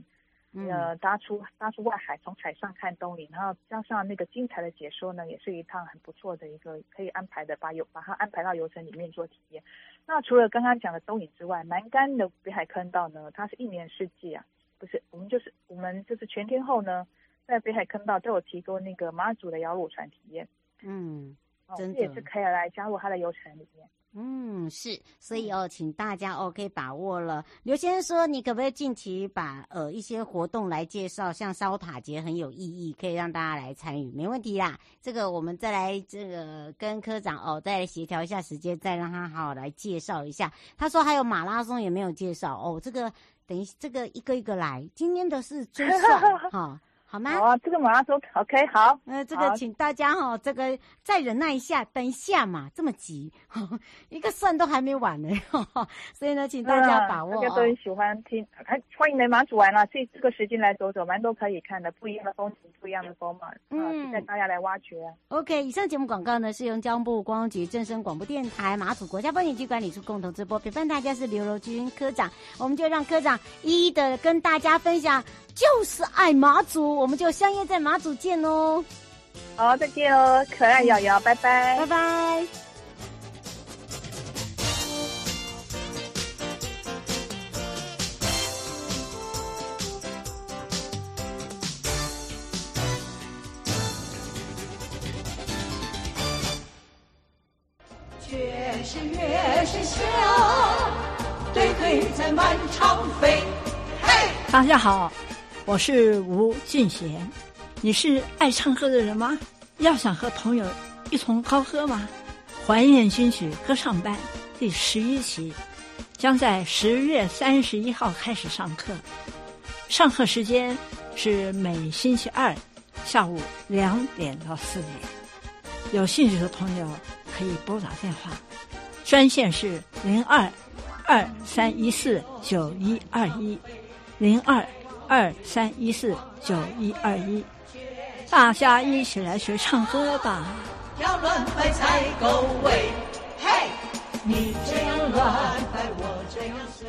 呃，搭出搭出外海，从海上看东引，然后加上那个精彩的解说呢，也是一趟很不错的一个可以安排的，把游把它安排到游程里面做体验。那除了刚刚讲的东引之外，蛮干的北海坑道呢，它是一年四季啊，不是我们就是我们就是全天候呢，在北海坑道都有提供那个马祖的摇橹船体验。嗯，真的，这也是可以来加入他的游程里面。嗯，是，所以哦，请大家哦可以把握了。刘先生说，你可不可以近期把呃一些活动来介绍，像烧塔节很有意义，可以让大家来参与，没问题啦。这个我们再来这个跟科长哦再来协调一下时间，再让他好好来介绍一下。他说还有马拉松也没有介绍哦，这个等于这个一个一个来，今天的是追算哈。好吗？好啊，这个马拉松 OK 好。呃，这个请大家哈，这个再忍耐一下，等一下嘛，这么急，一个算都还没完呢，所以呢，请大家把握。大家都很喜欢听，还欢迎来马祖玩了，这这个时间来走走，蛮多可以看的，不一样的风景，不一样的风貌，嗯，带大家来挖掘。OK，以上节目广告呢是由交通部观光局、正声广播电台、马祖国家风景区管理处共同直播，陪伴大家是刘柔君科长，我们就让科长一一的跟大家分享。就是爱马祖，我们就相约在马祖见哦。好，再见哦，可爱瑶瑶，拜拜，拜拜。全是月是笑，对对在满场飞。嘿，大家好。我是吴俊贤，你是爱唱歌的人吗？要想和朋友一同高歌吗？怀念军曲歌唱班第十一期将在十月三十一号开始上课，上课时间是每星期二下午两点到四点。有兴趣的朋友可以拨打电话，专线是零二二三一四九一二一零二。二三一四九一二一，大家一起来学唱歌吧。要乱摆才够味，嘿，你这样乱摆，我这样随。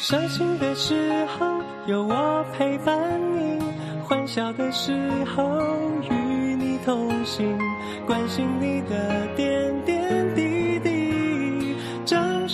伤心的时候有我陪伴你，欢笑的时候与你同行，关心你的点点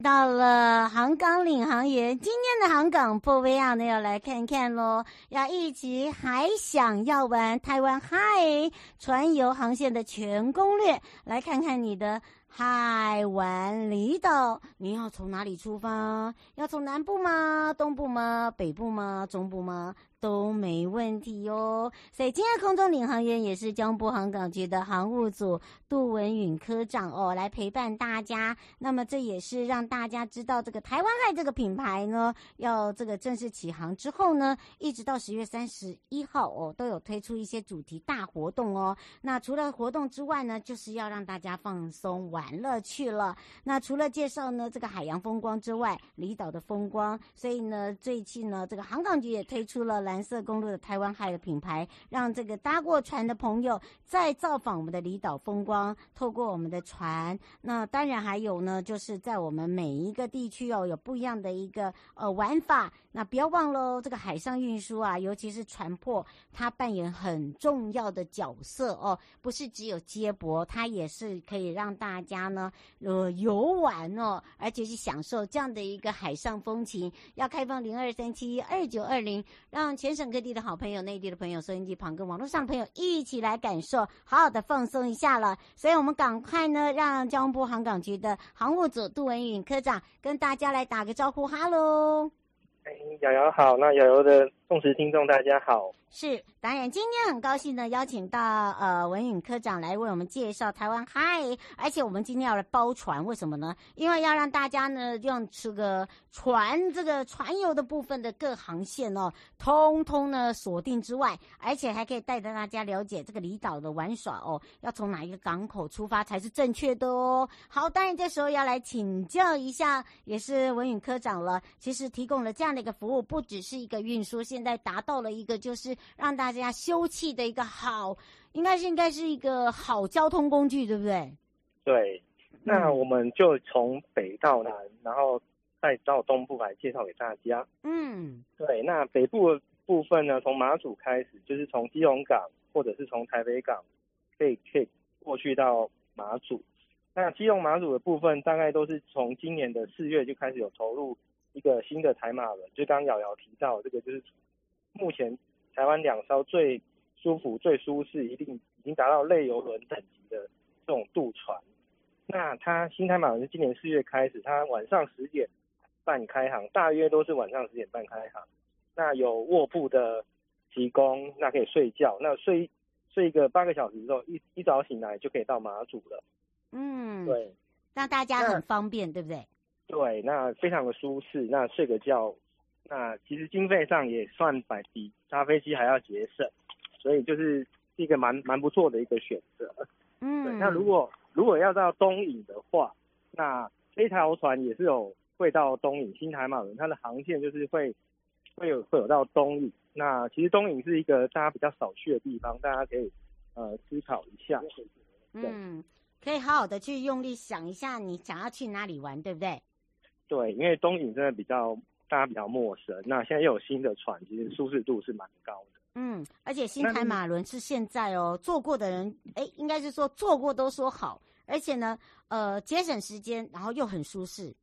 到了航港领航员，今天的航港不一样的，要来看看喽。要一起还想要玩台湾海船游航线的全攻略，来看看你的海湾离岛，你要从哪里出发？要从南部吗？东部吗？北部吗？中部吗？都没问题哦。所以今天空中领航员也是交通部航港局的航务组杜文允科长哦，来陪伴大家。那么这也是让大家知道，这个台湾海这个品牌呢，要这个正式起航之后呢，一直到十月三十一号哦，都有推出一些主题大活动哦。那除了活动之外呢，就是要让大家放松玩乐去了。那除了介绍呢这个海洋风光之外，离岛的风光，所以呢最近呢这个航港局也推出了。蓝色公路的台湾海的品牌，让这个搭过船的朋友再造访我们的离岛风光。透过我们的船，那当然还有呢，就是在我们每一个地区哦，有不一样的一个呃玩法。那不要忘了哦，这个海上运输啊，尤其是船舶，它扮演很重要的角色哦，不是只有接驳，它也是可以让大家呢呃游玩哦，而且是享受这样的一个海上风情。要开放零二三七二九二零，让。全省各地的好朋友、内地的朋友、收音机旁跟网络上朋友一起来感受，好好的放松一下了。所以，我们赶快呢，让交通部航港局的航务组杜文允科长跟大家来打个招呼，哈喽！哎，瑶瑶好，那瑶瑶的忠实听众大家好。是，当然今天很高兴呢，邀请到呃文允科长来为我们介绍台湾嗨，而且我们今天要来包船，为什么呢？因为要让大家呢用这个船这个船游的部分的各航线哦，通通呢锁定之外，而且还可以带着大家了解这个离岛的玩耍哦，要从哪一个港口出发才是正确的哦。好，当然这时候要来请教一下，也是文允科长了。其实提供了这样的一个服务，不只是一个运输线，现在达到了一个就是。让大家休憩的一个好，应该是应该是一个好交通工具，对不对？对，那我们就从北到南，然后再到东部来介绍给大家。嗯，对，那北部的部分呢，从马祖开始，就是从基隆港或者是从台北港，可以可以过去到马祖。那基隆马祖的部分，大概都是从今年的四月就开始有投入一个新的台马轮，就刚刚瑶瑶提到这个，就是目前。台湾两艘最舒服、最舒适，一定已经达到类游轮等级的这种渡船。那它新台马轮是今年四月开始，它晚上十点半开航，大约都是晚上十点半开航。那有卧铺的提供，那可以睡觉，那睡睡一个八个小时之后，一一早醒来就可以到马祖了。嗯，对，那大家很方便，对不对？对，那非常的舒适，那睡个觉。那其实经费上也算百比搭飞机还要节省，所以就是一个蛮蛮不错的一个选择。嗯，对。那如果如果要到东引的话，那这条船也是有会到东引新台马轮，它的航线就是会会有会有到东引。那其实东引是一个大家比较少去的地方，大家可以呃思考一下。嗯，可以好好的去用力想一下，你想要去哪里玩，对不对？对，因为东引真的比较。大家比较陌生，那现在又有新的船，其实舒适度是蛮高的。嗯，而且新台马轮是现在哦，坐过的人，哎，应该是说坐过都说好，而且呢，呃，节省时间，然后又很舒适。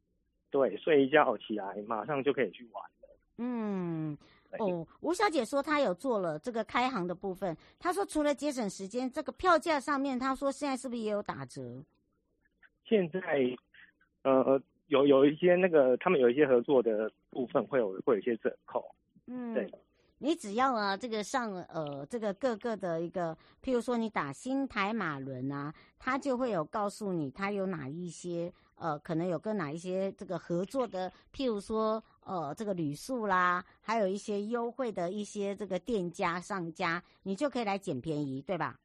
对，睡一觉起来，马上就可以去玩了。嗯，哦，吴小姐说她有做了这个开航的部分，她说除了节省时间，这个票价上面，她说现在是不是也有打折？现在，呃。有有一些那个，他们有一些合作的部分会有会有一些折扣，嗯，对，你只要啊这个上呃这个各个的一个，譬如说你打新台马轮啊，它就会有告诉你它有哪一些呃可能有跟哪一些这个合作的，譬如说呃这个旅宿啦，还有一些优惠的一些这个店家上家，你就可以来捡便宜，对吧？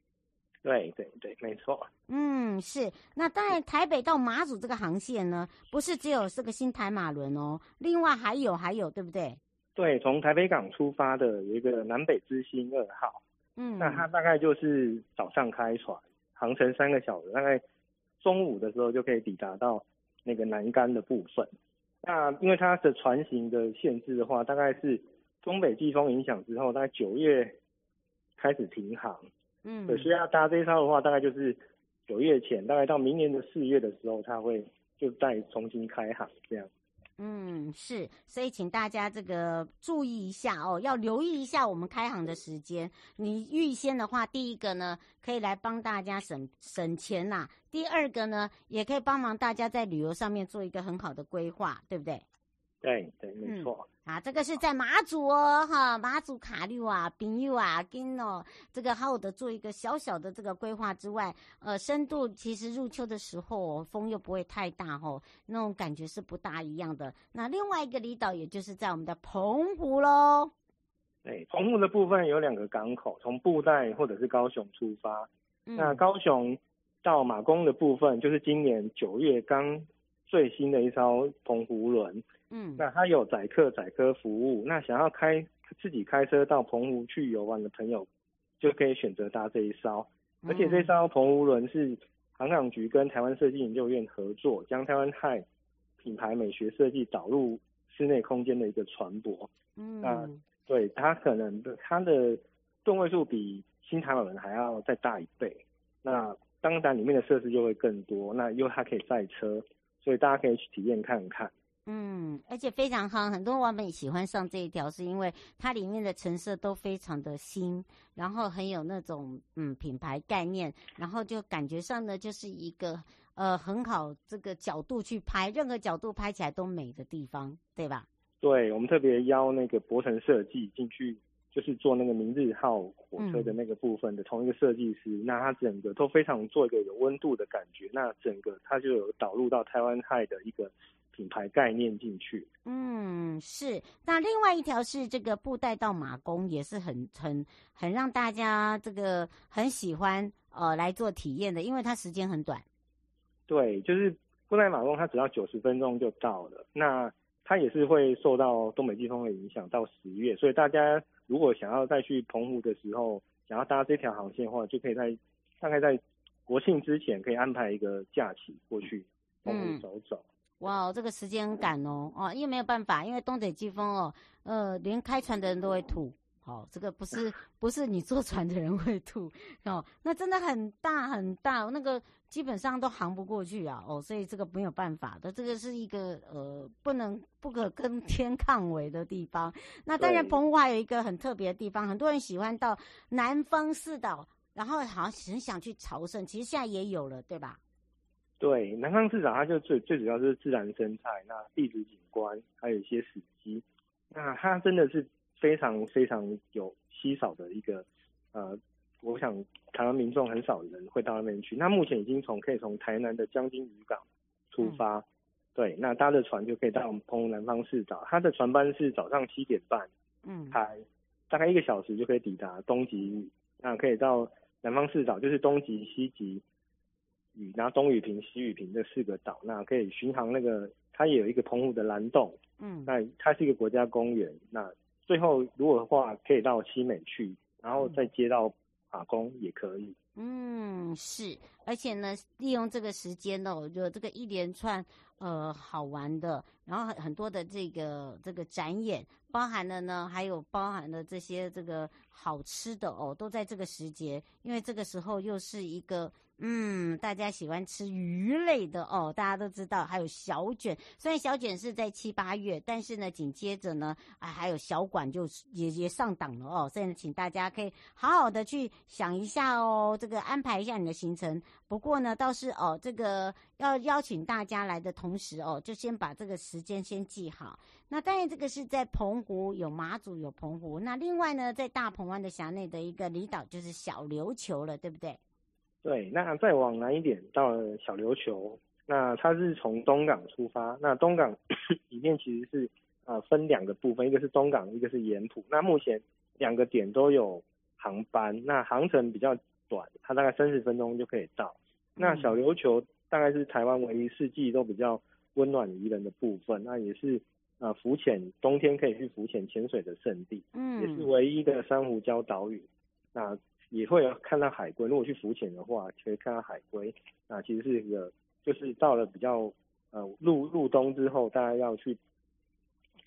对对对，没错。嗯，是。那当然，台北到马祖这个航线呢，不是只有这个新台马轮哦，另外还有还有，对不对？对，从台北港出发的有一个南北之星二号。嗯，那它大概就是早上开船，航程三个小时，大概中午的时候就可以抵达到那个南竿的部分。那因为它的船型的限制的话，大概是东北季风影响之后，大概九月开始停航。嗯，可是要搭这一艘的话，大概就是九月前，大概到明年的四月的时候，它会就再重新开航这样。嗯，是，所以请大家这个注意一下哦，要留意一下我们开行的时间。你预先的话，第一个呢，可以来帮大家省省钱呐；第二个呢，也可以帮忙大家在旅游上面做一个很好的规划，对不对？对对，没错。啊，这个是在马祖哦，哈，马祖卡六啊，朋友啊，跟哦，这个好好的做一个小小的这个规划之外，呃，深度其实入秋的时候风又不会太大哦，那种感觉是不大一样的。那另外一个离岛，也就是在我们的澎湖喽。对，澎湖的部分有两个港口，从布袋或者是高雄出发。嗯、那高雄到马公的部分，就是今年九月刚最新的一艘澎湖轮。嗯，那它有载客载客服务，那想要开自己开车到澎湖去游玩的朋友，就可以选择搭这一艘。而且这艘澎湖轮是航港局跟台湾设计研究院合作，将台湾泰品牌美学设计导入室内空间的一个船舶。嗯，那对它可能的它的吨位数比新台湾轮还要再大一倍。那当然里面的设施就会更多，那因为它可以载车，所以大家可以去体验看看。嗯，而且非常好，很多网美喜欢上这一条，是因为它里面的成色都非常的新，然后很有那种嗯品牌概念，然后就感觉上呢就是一个呃很好这个角度去拍，任何角度拍起来都美的地方，对吧？对，我们特别邀那个博成设计进去就是做那个明日号火车的那个部分的同一个设计师，嗯、那他整个都非常做一个有温度的感觉，那整个他就有导入到台湾派的一个品牌概念进去。嗯，是。那另外一条是这个布袋到马公，也是很很很让大家这个很喜欢呃来做体验的，因为它时间很短。对，就是布袋马公，它只要九十分钟就到了。那它也是会受到东北季风的影响，到十月，所以大家如果想要再去澎湖的时候，想要搭这条航线的话，就可以在大概在国庆之前可以安排一个假期过去澎湖走走。嗯、哇，这个时间很赶哦，哦，因为没有办法，因为东北季风哦，呃，连开船的人都会吐。哦，这个不是不是你坐船的人会吐哦，那真的很大很大，那个基本上都航不过去啊哦，所以这个没有办法的，这个是一个呃不能不可跟天抗违的地方。那当然，澎湖还有一个很特别的地方，很多人喜欢到南方四岛，然后好像很想去朝圣，其实现在也有了，对吧？对，南方市岛它就最最主要就是自然生态，那地质景观，还有一些史迹，那它真的是。非常非常有稀少的一个，呃，我想台湾民众很少人会到那边去。那目前已经从可以从台南的江津渔港出发，嗯、对，那搭的船就可以到我们澎湖南方市岛。它的船班是早上七点半，嗯，开，大概一个小时就可以抵达东极，那可以到南方市岛，就是东极、西吉屿，然后东屿坪、西屿坪这四个岛，那可以巡航那个，它也有一个澎湖的蓝洞，嗯，那它是一个国家公园，那。最后，如果的话，可以到西美去，然后再接到马公也可以。嗯，是，而且呢，利用这个时间呢，我觉得这个一连串呃好玩的，然后很很多的这个这个展演，包含了呢，还有包含了这些这个好吃的哦，都在这个时节，因为这个时候又是一个。嗯，大家喜欢吃鱼类的哦，大家都知道，还有小卷。虽然小卷是在七八月，但是呢，紧接着呢，啊，还有小管就也也上档了哦。所以呢，请大家可以好好的去想一下哦，这个安排一下你的行程。不过呢，倒是哦，这个要邀请大家来的同时哦，就先把这个时间先记好。那当然，这个是在澎湖有马祖有澎湖，那另外呢，在大鹏湾的辖内的一个离岛就是小琉球了，对不对？对，那再往南一点到了小琉球，那它是从东港出发。那东港 里面其实是呃分两个部分，一个是东港，一个是盐埔。那目前两个点都有航班，那航程比较短，它大概三十分钟就可以到。那小琉球大概是台湾唯一四季都比较温暖宜人的部分，那也是呃浮潜冬天可以去浮潜潜水的圣地，嗯，也是唯一的珊瑚礁岛屿。那也会有看到海龟，如果去浮潜的话，可以看到海龟。那其实是一个，就是到了比较呃入入冬之后，大家要去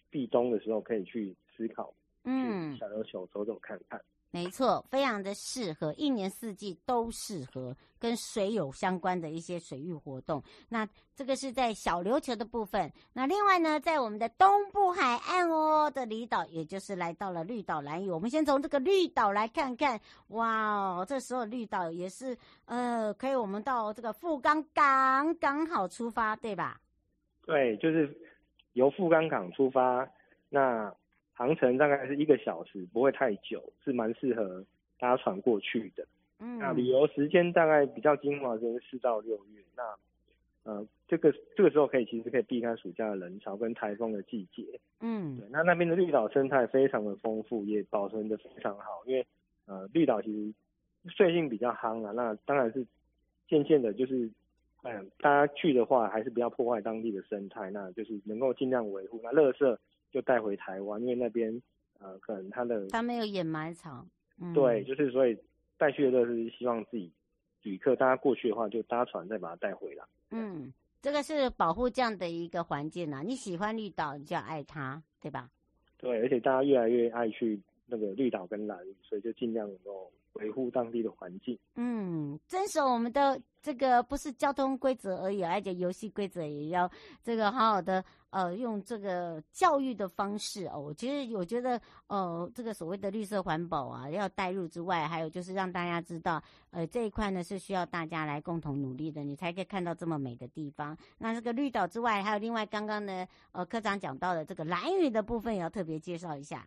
避冬的时候，可以去思考，嗯，小琉球走走看看。没错，非常的适合，一年四季都适合跟水有相关的一些水域活动。那这个是在小琉球的部分。那另外呢，在我们的东部海岸哦的离岛，也就是来到了绿岛兰屿。我们先从这个绿岛来看看，哇哦，这时候绿岛也是呃，可以我们到这个富冈港刚好出发，对吧？对，就是由富冈港出发，那。航程大概是一个小时，不会太久，是蛮适合搭船过去的。嗯，那旅游时间大概比较精华，就是四到六月。那呃，这个这个时候可以其实可以避开暑假的人潮跟台风的季节。嗯，对。那那边的绿岛生态非常的丰富，也保存的非常好。因为呃，绿岛其实最近比较夯啊。那当然是渐渐的，就是嗯、呃，大家去的话，还是不要破坏当地的生态，那就是能够尽量维护。那垃圾。就带回台湾，因为那边呃，可能它的它没有掩埋场，嗯、对，就是所以带去的是希望自己旅客大家过去的话，就搭船再把它带回来。嗯，这个是保护这样的一个环境啊。你喜欢绿岛，你就要爱它，对吧？对，而且大家越来越爱去那个绿岛跟蓝屿，所以就尽量能够维护当地的环境。嗯，遵守我们的这个不是交通规则而已，而且游戏规则也要这个好好的。呃，用这个教育的方式哦，我觉得，我觉得，呃，这个所谓的绿色环保啊，要带入之外，还有就是让大家知道，呃，这一块呢是需要大家来共同努力的，你才可以看到这么美的地方。那这个绿岛之外，还有另外刚刚呢，呃，科长讲到的这个蓝屿的部分，也要特别介绍一下。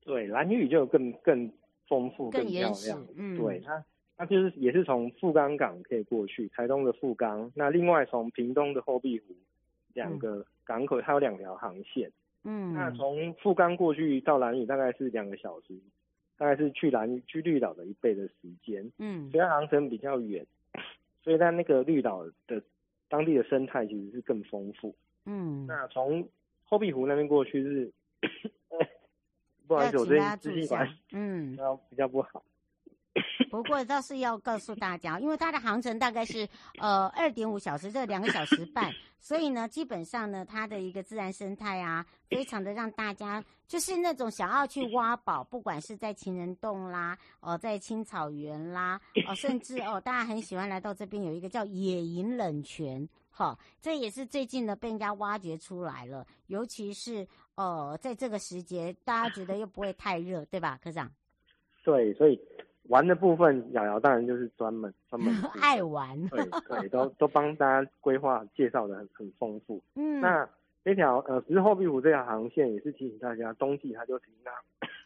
对，蓝屿就更更丰富、更漂亮。嗯，对，它它就是也是从富冈港可以过去，台东的富冈。那另外从屏东的后壁湖两个港口，它有两条航线。嗯，那从富冈过去到兰屿大概是两个小时，大概是去兰屿去绿岛的一倍的时间。嗯，虽然航程比较远，所以在那个绿岛的当地的生态其实是更丰富。嗯，那从后壁湖那边过去是。不好意思，我这支气管嗯，比较比较不好。不过倒是要告诉大家，因为它的航程大概是呃二点五小时，这两个小时半，所以呢，基本上呢，它的一个自然生态啊，非常的让大家就是那种想要去挖宝，不管是在情人洞啦，哦、呃，在青草原啦，哦、呃，甚至哦，大家很喜欢来到这边有一个叫野营冷泉，哈、哦，这也是最近呢被人家挖掘出来了，尤其是。哦，在这个时节，大家觉得又不会太热，对吧，科长？对，所以玩的部分，瑶瑶当然就是专门专门 爱玩，对 对，都都帮大家规划介绍的很很丰富。嗯，那这条呃十字后壁湖这条航线也是提醒大家，冬季它就停航。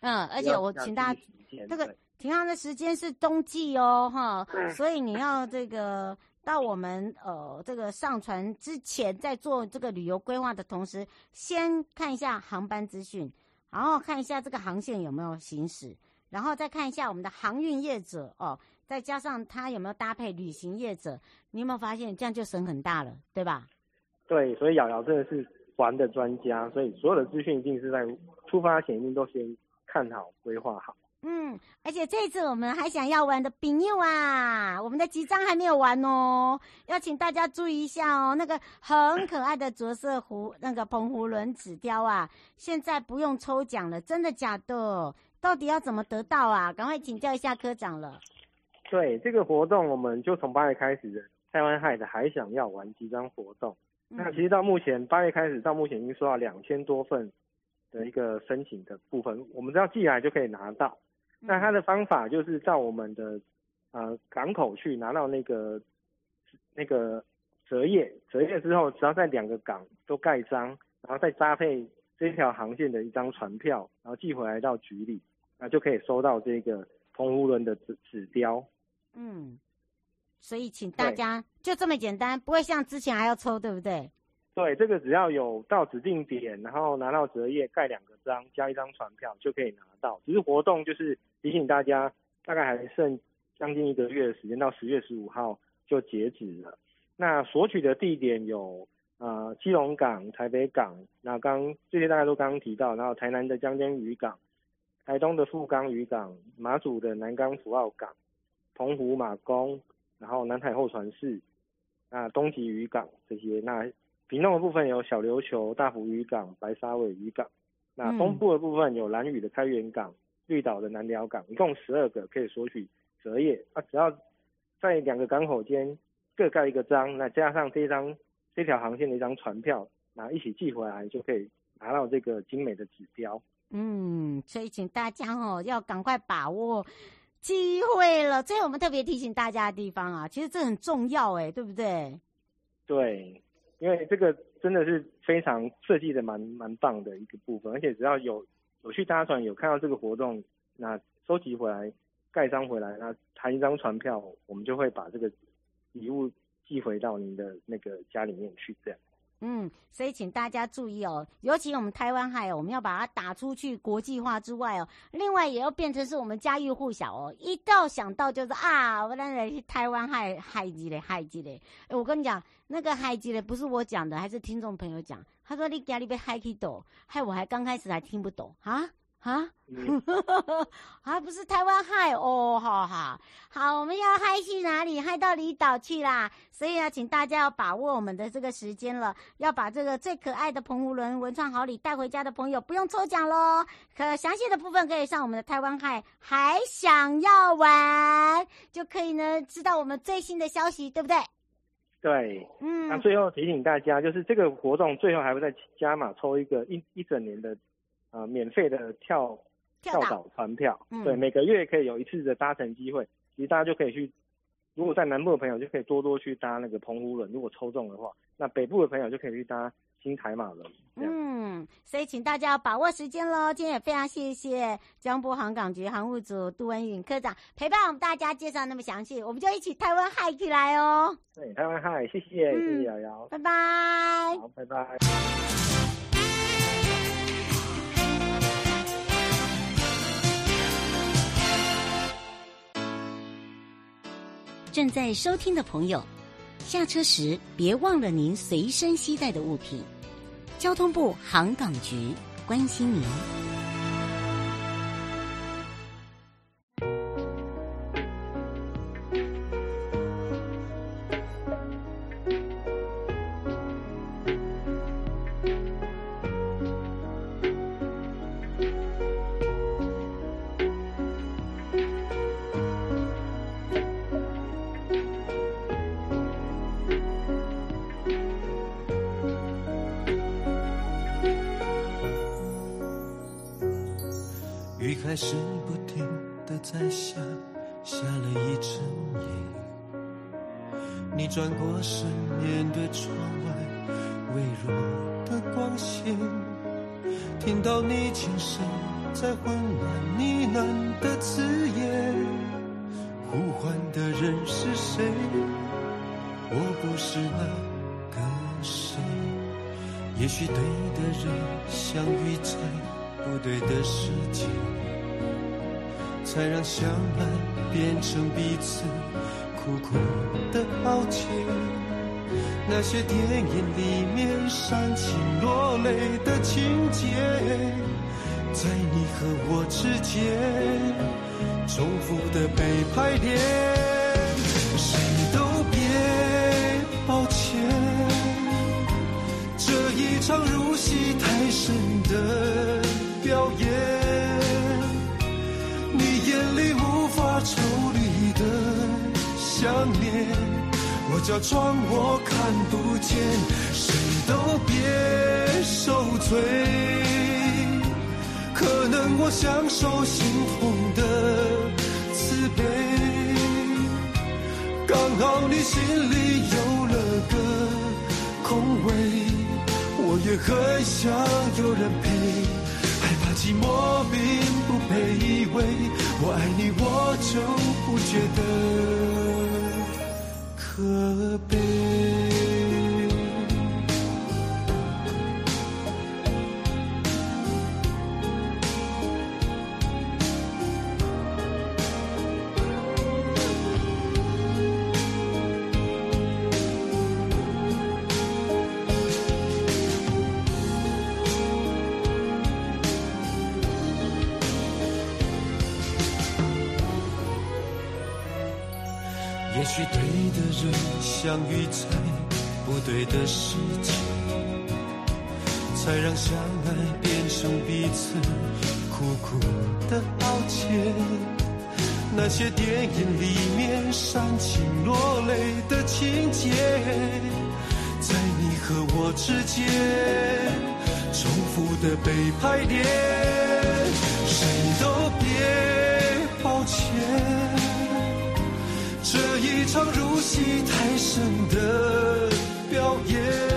嗯，而且我请大家，这个停航的时间是冬季哦，哈，所以你要这个。到我们呃这个上船之前，在做这个旅游规划的同时，先看一下航班资讯，然后看一下这个航线有没有行驶，然后再看一下我们的航运业者哦，再加上他有没有搭配旅行业者，你有没有发现这样就省很大了，对吧？对，所以瑶瑶真的是玩的专家，所以所有的资讯一定是在出发前一定都先看好规划好。嗯，而且这次我们还想要玩的朋友啊，我们的集章还没有完哦，要请大家注意一下哦。那个很可爱的着色壶，那个澎湖轮纸雕啊，现在不用抽奖了，真的假的？到底要怎么得到啊？赶快请教一下科长了。对，这个活动，我们就从八月开始的台湾海的还想要玩集章活动。嗯、那其实到目前八月开始到目前已经收到两千多份的一个申请的部分，我们只要寄来就可以拿到。那他的方法就是到我们的呃港口去拿到那个那个折页，折页之后，只要在两个港都盖章，然后再搭配这条航线的一张船票，然后寄回来到局里，那就可以收到这个澎湖轮的指指标。嗯，所以请大家就这么简单，不会像之前还要抽，对不对？对，这个只要有到指定点，然后拿到折页，盖两个章，加一张船票就可以拿到。只是活动就是提醒大家，大概还剩将近一个月的时间，到十月十五号就截止了。那索取的地点有呃基隆港、台北港，那刚这些大家都刚刚提到，然后台南的江间渔港、台东的富冈渔港、马祖的南港福澳港、澎湖马公，然后南海后船室，那东极渔港这些那。屏东的部分有小琉球、大湖渔港、白沙尾渔港，那东部的部分有兰屿的开元港、绿岛的南寮港，一共十二个可以索取折页。啊，只要在两个港口间各盖一个章，那加上这张这条航线的一张船票，那一起寄回来就可以拿到这个精美的指标。嗯，所以请大家哦要赶快把握机会了。这是我们特别提醒大家的地方啊，其实这很重要哎，对不对？对。因为这个真的是非常设计的蛮蛮棒的一个部分，而且只要有我去搭船，有看到这个活动，那收集回来盖章回来，那弹一张船票，我们就会把这个礼物寄回到您的那个家里面去，这样。嗯，所以请大家注意哦，尤其我们台湾海，我们要把它打出去国际化之外哦，另外也要变成是我们家喻户晓哦。一到想到就是啊，我来去台湾海海鸡嘞，海鸡嘞。哎，我跟你讲，那个海鸡嘞不是我讲的，还是听众朋友讲。他说你家里边嗨去抖，害我还刚开始还听不懂啊。啊，还 不是台湾嗨哦，哈哈好，我们要嗨去哪里？嗨到离岛去啦！所以要请大家要把握我们的这个时间了，要把这个最可爱的澎湖轮文创好礼带回家的朋友，不用抽奖喽。可详细的部分可以上我们的台湾嗨，还想要玩就可以呢，知道我们最新的消息，对不对？对，嗯。那最后提醒大家，就是这个活动最后还会再加码抽一个一一整年的。呃，免费的跳跳岛船票，嗯，对，每个月可以有一次的搭乘机会，其实大家就可以去，如果在南部的朋友就可以多多去搭那个澎湖轮，如果抽中的话，那北部的朋友就可以去搭新台马轮。嗯，所以请大家要把握时间喽。今天也非常谢谢江波航港局航务组杜文允科长陪伴我们大家介绍那么详细，我们就一起台湾嗨起来哦。对，台湾嗨，谢谢，嗯、谢谢瑶瑶，拜拜。好，拜拜。正在收听的朋友，下车时别忘了您随身携带的物品。交通部航港局关心您。这一场入戏太深的表演。你眼里无法抽离的想念，我假装我看不见，谁都别受罪。可能我享受心痛的慈悲，刚好你心里有了个空位，也很想有人陪。害怕寂寞并不卑微我爱你，我就不觉得可相遇在不对的时间，才让相爱变成彼此苦苦的抱歉。那些电影里面煽情落泪的情节，在你和我之间重复的被排练，谁都别抱歉。这一场入戏太深的表演。